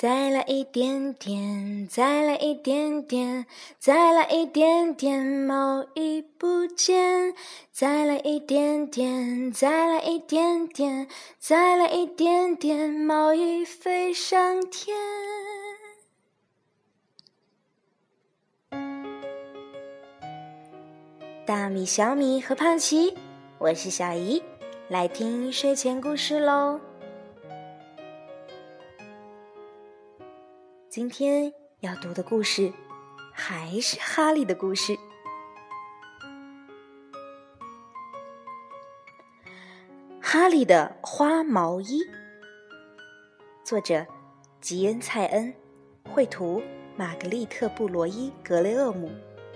再来一点点，再来一点点，再来一点点，毛衣不见。再来一点点，再来一点点，再来一点点，毛衣飞上天。大米、小米和胖奇，我是小姨，来听睡前故事喽。今天要读的故事还是哈利的故事，《哈利的花毛衣》，作者吉恩·蔡恩，绘图玛格丽特·布罗伊·格雷厄姆，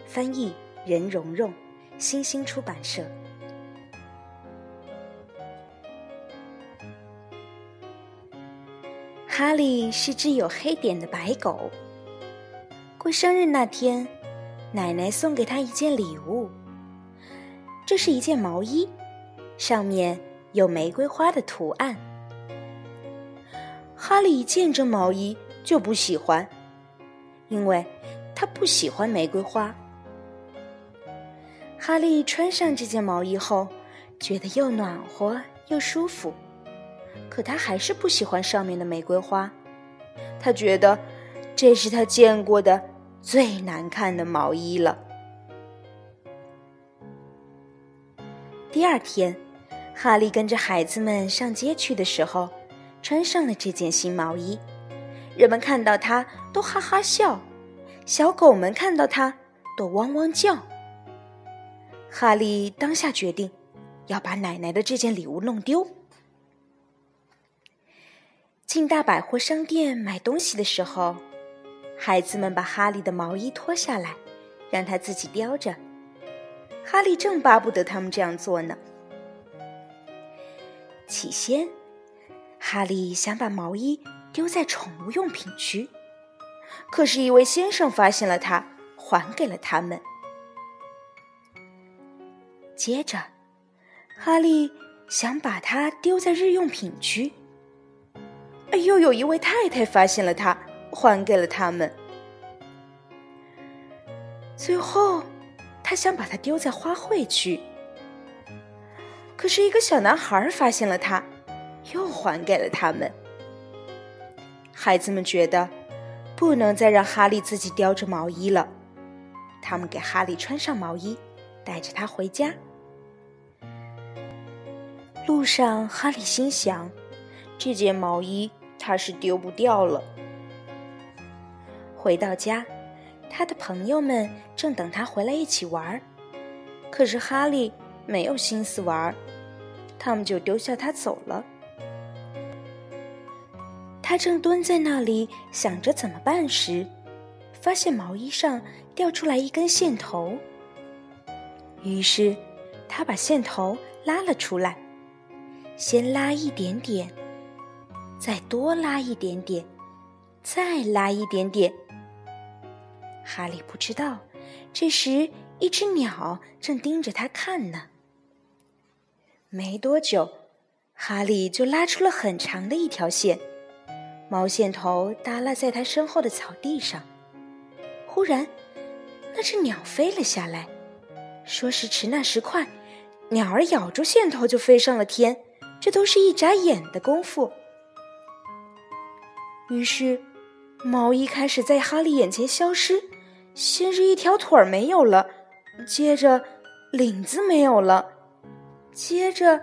翻译任蓉蓉。新星出版社。哈利是只有黑点的白狗。过生日那天，奶奶送给他一件礼物。这是一件毛衣，上面有玫瑰花的图案。哈利一见这毛衣就不喜欢，因为他不喜欢玫瑰花。哈利穿上这件毛衣后，觉得又暖和又舒服，可他还是不喜欢上面的玫瑰花。他觉得这是他见过的最难看的毛衣了。第二天，哈利跟着孩子们上街去的时候，穿上了这件新毛衣。人们看到他都哈哈笑，小狗们看到他都汪汪叫。哈利当下决定，要把奶奶的这件礼物弄丢。进大百货商店买东西的时候，孩子们把哈利的毛衣脱下来，让他自己叼着。哈利正巴不得他们这样做呢。起先，哈利想把毛衣丢在宠物用品区，可是，一位先生发现了它，还给了他们。接着，哈利想把它丢在日用品区，又有一位太太发现了它，还给了他们。最后，他想把它丢在花卉区，可是一个小男孩发现了它，又还给了他们。孩子们觉得不能再让哈利自己叼着毛衣了，他们给哈利穿上毛衣，带着他回家。路上，哈利心想：“这件毛衣他是丢不掉了。”回到家，他的朋友们正等他回来一起玩儿，可是哈利没有心思玩儿，他们就丢下他走了。他正蹲在那里想着怎么办时，发现毛衣上掉出来一根线头，于是他把线头拉了出来。先拉一点点，再多拉一点点，再拉一点点。哈利不知道，这时一只鸟正盯着他看呢。没多久，哈利就拉出了很长的一条线，毛线头耷拉在他身后的草地上。忽然，那只鸟飞了下来，说时迟，那时快，鸟儿咬住线头就飞上了天。这都是一眨眼的功夫。于是，毛衣开始在哈利眼前消失。先是一条腿儿没有了，接着领子没有了，接着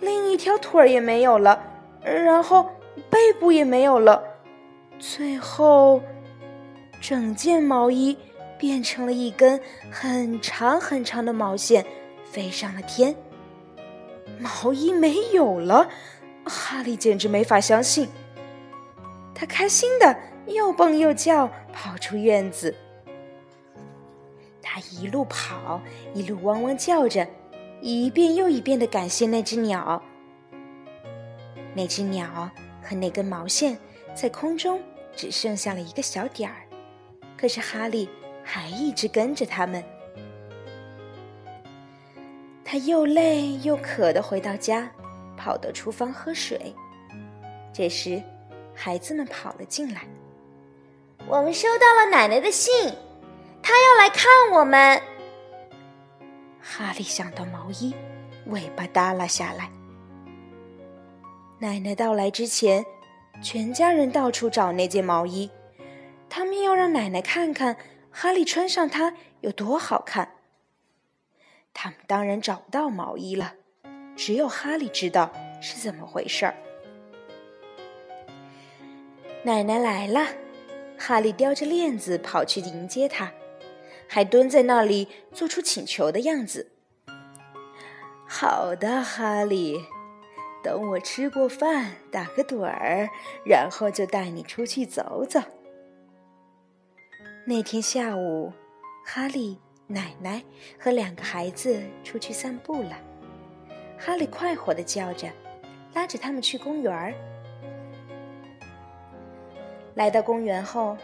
另一条腿儿也没有了，然后背部也没有了，最后，整件毛衣变成了一根很长很长的毛线，飞上了天。毛衣没有了，哈利简直没法相信。他开心的又蹦又叫，跑出院子。他一路跑，一路汪汪叫着，一遍又一遍的感谢那只鸟。那只鸟和那根毛线在空中只剩下了一个小点儿，可是哈利还一直跟着他们。他又累又渴的回到家，跑到厨房喝水。这时，孩子们跑了进来。我们收到了奶奶的信，她要来看我们。哈利想到毛衣，尾巴耷拉下来。奶奶到来之前，全家人到处找那件毛衣，他们要让奶奶看看哈利穿上它有多好看。他们当然找不到毛衣了，只有哈利知道是怎么回事儿。奶奶来了，哈利叼着链子跑去迎接她，还蹲在那里做出请求的样子。好的，哈利。等我吃过饭，打个盹儿，然后就带你出去走走。那天下午，哈利、奶奶和两个孩子出去散步了。哈利快活的叫着，拉着他们去公园儿。来到公园后，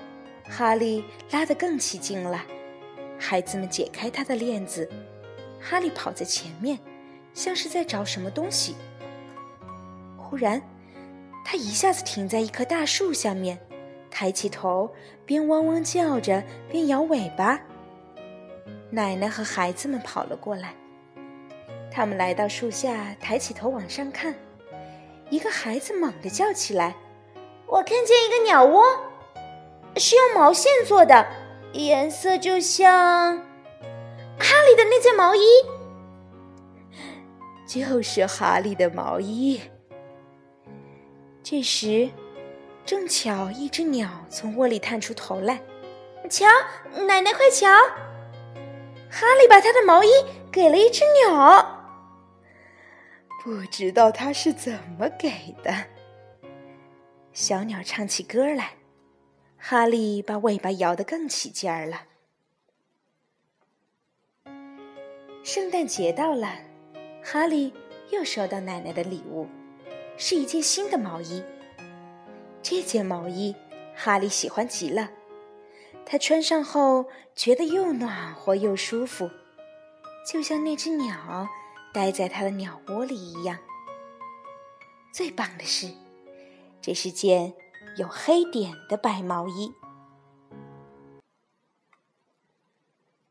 哈利拉得更起劲了。孩子们解开他的链子，哈利跑在前面，像是在找什么东西。忽然，他一下子停在一棵大树下面，抬起头，边汪汪叫着，边摇尾巴。奶奶和孩子们跑了过来，他们来到树下，抬起头往上看。一个孩子猛地叫起来：“我看见一个鸟窝，是用毛线做的，颜色就像哈利的那件毛衣。”就是哈利的毛衣。这时，正巧一只鸟从窝里探出头来。瞧，奶奶，快瞧！哈利把他的毛衣给了一只鸟。不知道他是怎么给的。小鸟唱起歌来，哈利把尾巴摇得更起劲儿了。圣诞节到了，哈利又收到奶奶的礼物。是一件新的毛衣。这件毛衣，哈利喜欢极了。他穿上后，觉得又暖和又舒服，就像那只鸟待在他的鸟窝里一样。最棒的是，这是件有黑点的白毛衣。